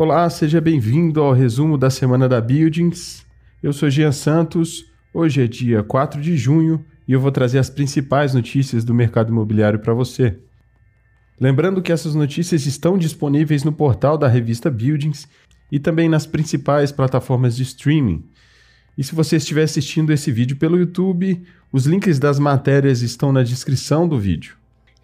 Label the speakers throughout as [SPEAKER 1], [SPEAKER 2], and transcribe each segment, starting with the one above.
[SPEAKER 1] Olá, seja bem-vindo ao resumo da semana da Buildings. Eu sou Jean Santos. Hoje é dia 4 de junho e eu vou trazer as principais notícias do mercado imobiliário para você. Lembrando que essas notícias estão disponíveis no portal da revista Buildings e também nas principais plataformas de streaming. E se você estiver assistindo esse vídeo pelo YouTube, os links das matérias estão na descrição do vídeo.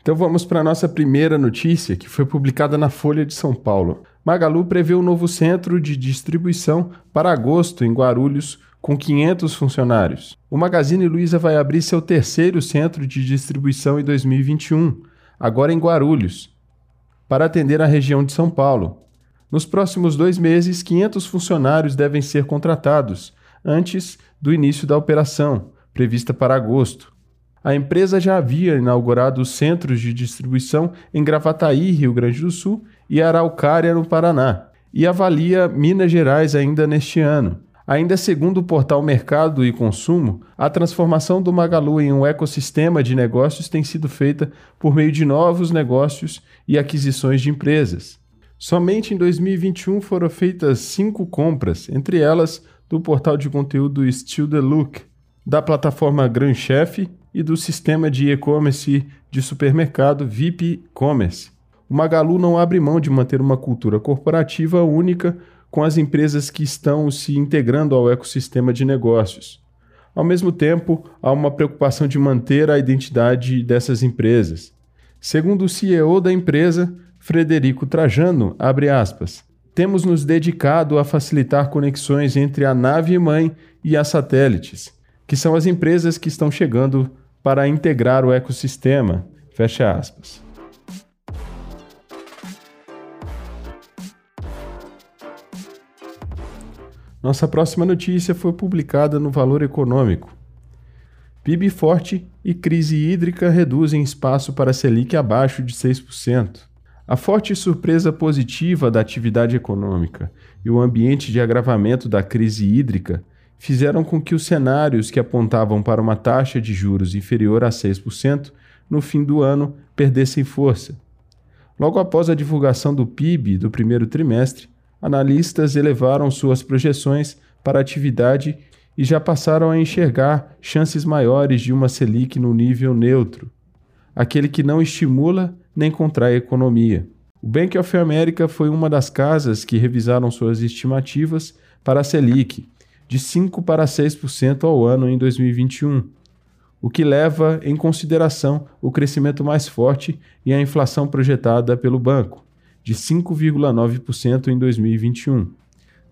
[SPEAKER 1] Então vamos para a nossa primeira notícia, que foi publicada na Folha de São Paulo. Magalu prevê um novo centro de distribuição para agosto em Guarulhos, com 500 funcionários. O Magazine Luiza vai abrir seu terceiro centro de distribuição em 2021, agora em Guarulhos, para atender a região de São Paulo. Nos próximos dois meses, 500 funcionários devem ser contratados, antes do início da operação, prevista para agosto. A empresa já havia inaugurado centros de distribuição em Gravataí, Rio Grande do Sul, e Araucária, no Paraná, e avalia Minas Gerais ainda neste ano. Ainda segundo o portal Mercado e Consumo, a transformação do Magalu em um ecossistema de negócios tem sido feita por meio de novos negócios e aquisições de empresas. Somente em 2021 foram feitas cinco compras, entre elas do portal de conteúdo Still the Look, da plataforma Grand Chef e do sistema de e-commerce de supermercado VIP Commerce. O Magalu não abre mão de manter uma cultura corporativa única com as empresas que estão se integrando ao ecossistema de negócios. Ao mesmo tempo, há uma preocupação de manter a identidade dessas empresas. Segundo o CEO da empresa, Frederico Trajano, abre aspas, temos nos dedicado a facilitar conexões entre a nave mãe e as satélites, que são as empresas que estão chegando para integrar o ecossistema. Fecha aspas. Nossa próxima notícia foi publicada no Valor Econômico. PIB forte e crise hídrica reduzem espaço para Selic abaixo de 6%. A forte surpresa positiva da atividade econômica e o ambiente de agravamento da crise hídrica fizeram com que os cenários que apontavam para uma taxa de juros inferior a 6% no fim do ano perdessem força. Logo após a divulgação do PIB do primeiro trimestre, analistas elevaram suas projeções para a atividade e já passaram a enxergar chances maiores de uma Selic no nível neutro, aquele que não estimula nem contrai a economia. O Bank of America foi uma das casas que revisaram suas estimativas para a Selic, de 5 para 6% ao ano em 2021, o que leva em consideração o crescimento mais forte e a inflação projetada pelo banco, de 5,9% em 2021,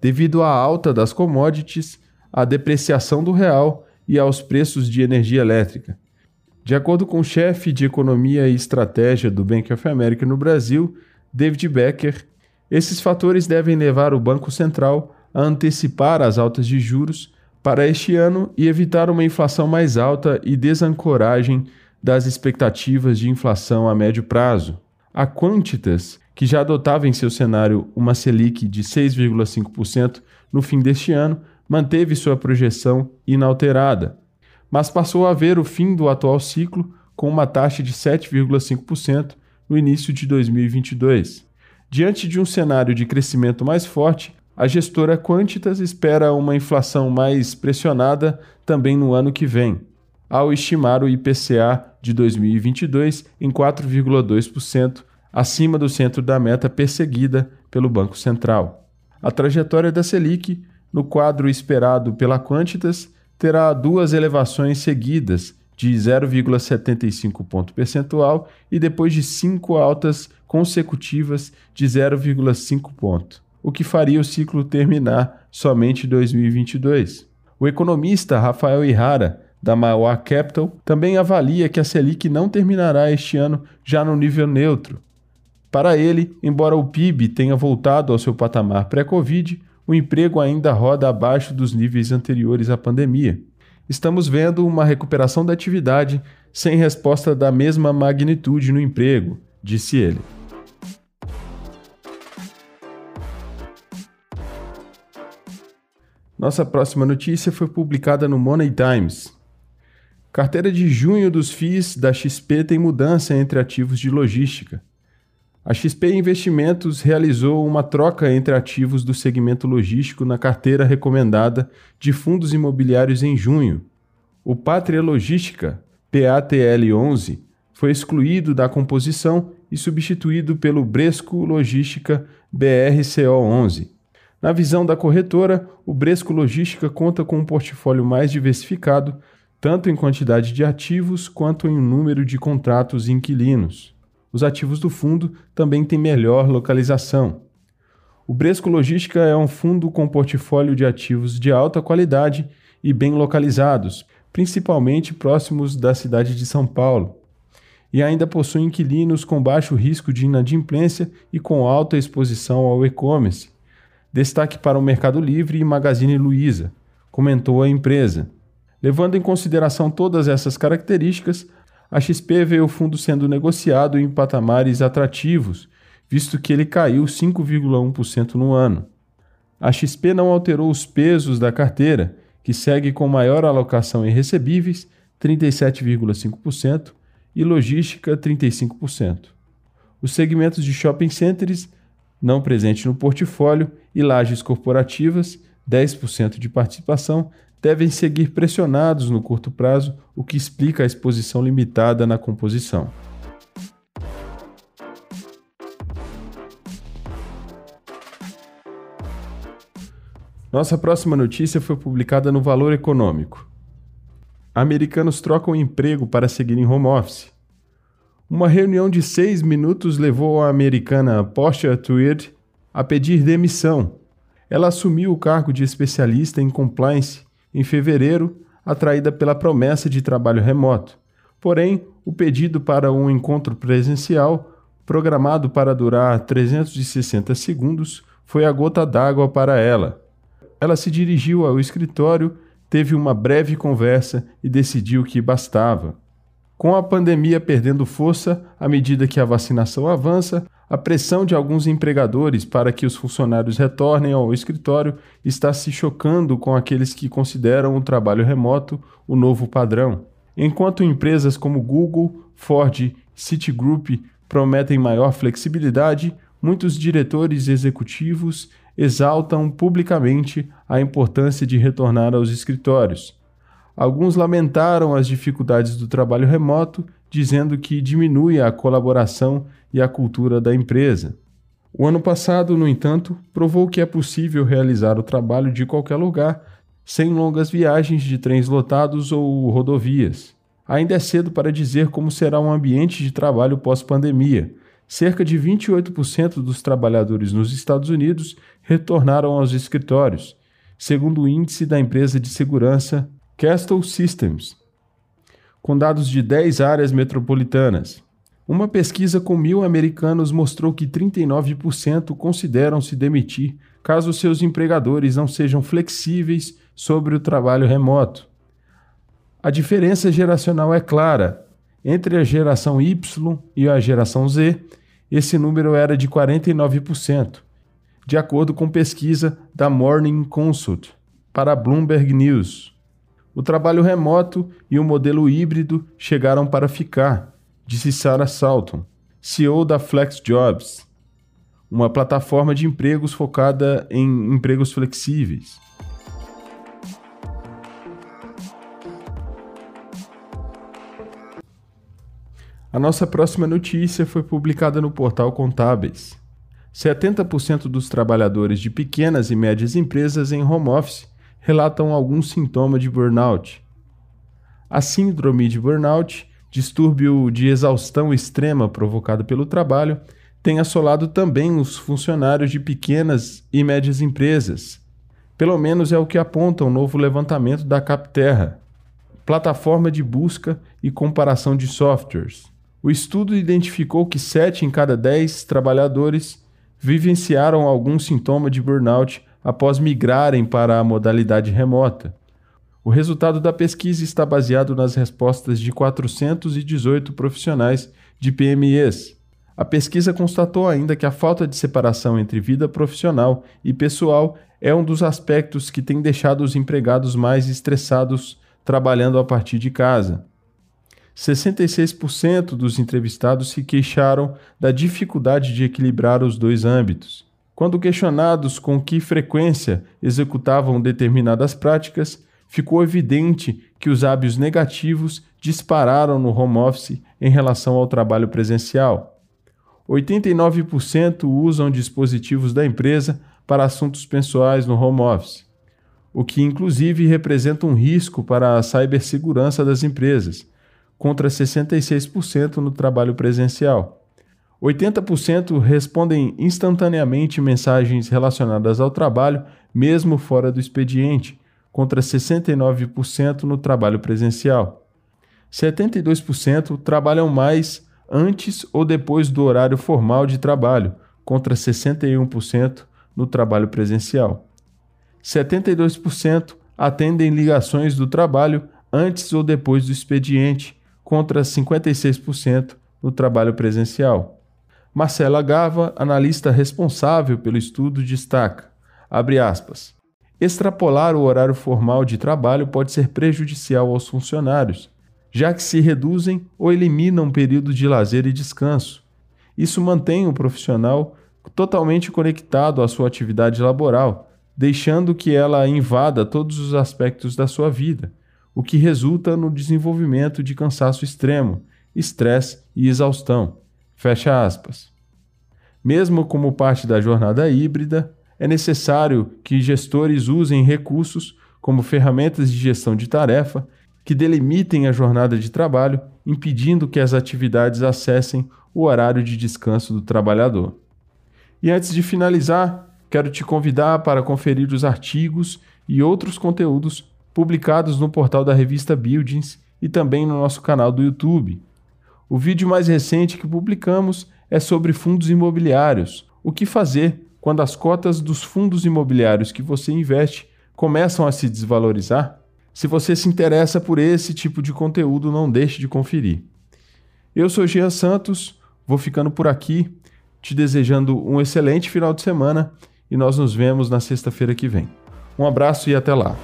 [SPEAKER 1] devido à alta das commodities, à depreciação do real e aos preços de energia elétrica. De acordo com o chefe de economia e estratégia do Bank of America no Brasil, David Becker, esses fatores devem levar o Banco Central a antecipar as altas de juros para este ano e evitar uma inflação mais alta e desancoragem das expectativas de inflação a médio prazo. A Quantitas, que já adotava em seu cenário uma Selic de 6,5% no fim deste ano, manteve sua projeção inalterada, mas passou a ver o fim do atual ciclo com uma taxa de 7,5% no início de 2022. Diante de um cenário de crescimento mais forte, a gestora Quantitas espera uma inflação mais pressionada também no ano que vem, ao estimar o IPCA de 2022 em 4,2%, acima do centro da meta perseguida pelo Banco Central. A trajetória da Selic, no quadro esperado pela Quantitas, terá duas elevações seguidas de 0,75 ponto percentual e depois de cinco altas consecutivas de 0,5 ponto o que faria o ciclo terminar somente em 2022. O economista Rafael Ihara, da Mauá Capital, também avalia que a Selic não terminará este ano já no nível neutro. Para ele, embora o PIB tenha voltado ao seu patamar pré-Covid, o emprego ainda roda abaixo dos níveis anteriores à pandemia. Estamos vendo uma recuperação da atividade sem resposta da mesma magnitude no emprego, disse ele. Nossa próxima notícia foi publicada no Money Times. Carteira de junho dos FIIs da XP tem mudança entre ativos de logística. A XP Investimentos realizou uma troca entre ativos do segmento logístico na carteira recomendada de fundos imobiliários em junho. O Pátria Logística, PATL11, foi excluído da composição e substituído pelo Bresco Logística BRCO11. Na visão da corretora, o Bresco Logística conta com um portfólio mais diversificado, tanto em quantidade de ativos quanto em número de contratos inquilinos. Os ativos do fundo também têm melhor localização. O Bresco Logística é um fundo com portfólio de ativos de alta qualidade e bem localizados, principalmente próximos da cidade de São Paulo e ainda possui inquilinos com baixo risco de inadimplência e com alta exposição ao e-commerce. Destaque para o Mercado Livre e Magazine Luiza, comentou a empresa. Levando em consideração todas essas características, a XP vê o fundo sendo negociado em patamares atrativos, visto que ele caiu 5,1% no ano. A XP não alterou os pesos da carteira, que segue com maior alocação em recebíveis, 37,5%, e logística 35%. Os segmentos de shopping centers não presentes no portfólio e lajes corporativas, 10% de participação, devem seguir pressionados no curto prazo, o que explica a exposição limitada na composição. Nossa próxima notícia foi publicada no Valor Econômico americanos trocam emprego para seguir em home office. Uma reunião de seis minutos levou a americana Portia Tweed a pedir demissão. Ela assumiu o cargo de especialista em compliance em fevereiro, atraída pela promessa de trabalho remoto. Porém, o pedido para um encontro presencial, programado para durar 360 segundos, foi a gota d'água para ela. Ela se dirigiu ao escritório teve uma breve conversa e decidiu que bastava. Com a pandemia perdendo força à medida que a vacinação avança, a pressão de alguns empregadores para que os funcionários retornem ao escritório está se chocando com aqueles que consideram o trabalho remoto o novo padrão. Enquanto empresas como Google, Ford, Citigroup prometem maior flexibilidade, muitos diretores executivos exaltam publicamente a importância de retornar aos escritórios. Alguns lamentaram as dificuldades do trabalho remoto, dizendo que diminui a colaboração e a cultura da empresa. O ano passado, no entanto, provou que é possível realizar o trabalho de qualquer lugar, sem longas viagens de trens lotados ou rodovias. Ainda é cedo para dizer como será um ambiente de trabalho pós-pandemia, cerca de 28% dos trabalhadores nos Estados Unidos retornaram aos escritórios, segundo o índice da empresa de segurança Castle Systems, com dados de 10 áreas metropolitanas. Uma pesquisa com mil americanos mostrou que 39% consideram se demitir caso seus empregadores não sejam flexíveis sobre o trabalho remoto. A diferença geracional é clara. Entre a geração Y e a geração Z, esse número era de 49%, de acordo com pesquisa da Morning Consult para a Bloomberg News. O trabalho remoto e o modelo híbrido chegaram para ficar, disse Sarah Salton, CEO da FlexJobs, uma plataforma de empregos focada em empregos flexíveis. A nossa próxima notícia foi publicada no portal Contábeis. 70% dos trabalhadores de pequenas e médias empresas em home office relatam algum sintoma de burnout. A síndrome de burnout, distúrbio de exaustão extrema provocado pelo trabalho, tem assolado também os funcionários de pequenas e médias empresas. Pelo menos é o que aponta um novo levantamento da Capterra, plataforma de busca e comparação de softwares. O estudo identificou que 7 em cada 10 trabalhadores vivenciaram algum sintoma de burnout após migrarem para a modalidade remota. O resultado da pesquisa está baseado nas respostas de 418 profissionais de PMEs. A pesquisa constatou ainda que a falta de separação entre vida profissional e pessoal é um dos aspectos que tem deixado os empregados mais estressados trabalhando a partir de casa. 66% dos entrevistados se queixaram da dificuldade de equilibrar os dois âmbitos. Quando questionados com que frequência executavam determinadas práticas, ficou evidente que os hábitos negativos dispararam no home office em relação ao trabalho presencial. 89% usam dispositivos da empresa para assuntos pessoais no home office, o que inclusive representa um risco para a cibersegurança das empresas, contra 66% no trabalho presencial. 80% respondem instantaneamente mensagens relacionadas ao trabalho, mesmo fora do expediente, contra 69% no trabalho presencial. 72% trabalham mais antes ou depois do horário formal de trabalho, contra 61% no trabalho presencial. 72% atendem ligações do trabalho antes ou depois do expediente, contra 56% no trabalho presencial. Marcela Gava, analista responsável pelo estudo, destaca: abre aspas. Extrapolar o horário formal de trabalho pode ser prejudicial aos funcionários, já que se reduzem ou eliminam períodos de lazer e descanso. Isso mantém o profissional totalmente conectado à sua atividade laboral, deixando que ela invada todos os aspectos da sua vida, o que resulta no desenvolvimento de cansaço extremo, estresse e exaustão. Fecha aspas. Mesmo como parte da jornada híbrida, é necessário que gestores usem recursos como ferramentas de gestão de tarefa que delimitem a jornada de trabalho, impedindo que as atividades acessem o horário de descanso do trabalhador. E antes de finalizar, quero te convidar para conferir os artigos e outros conteúdos publicados no portal da revista Buildings e também no nosso canal do YouTube. O vídeo mais recente que publicamos é sobre fundos imobiliários. O que fazer quando as cotas dos fundos imobiliários que você investe começam a se desvalorizar? Se você se interessa por esse tipo de conteúdo, não deixe de conferir. Eu sou Jean Santos, vou ficando por aqui, te desejando um excelente final de semana e nós nos vemos na sexta-feira que vem. Um abraço e até lá.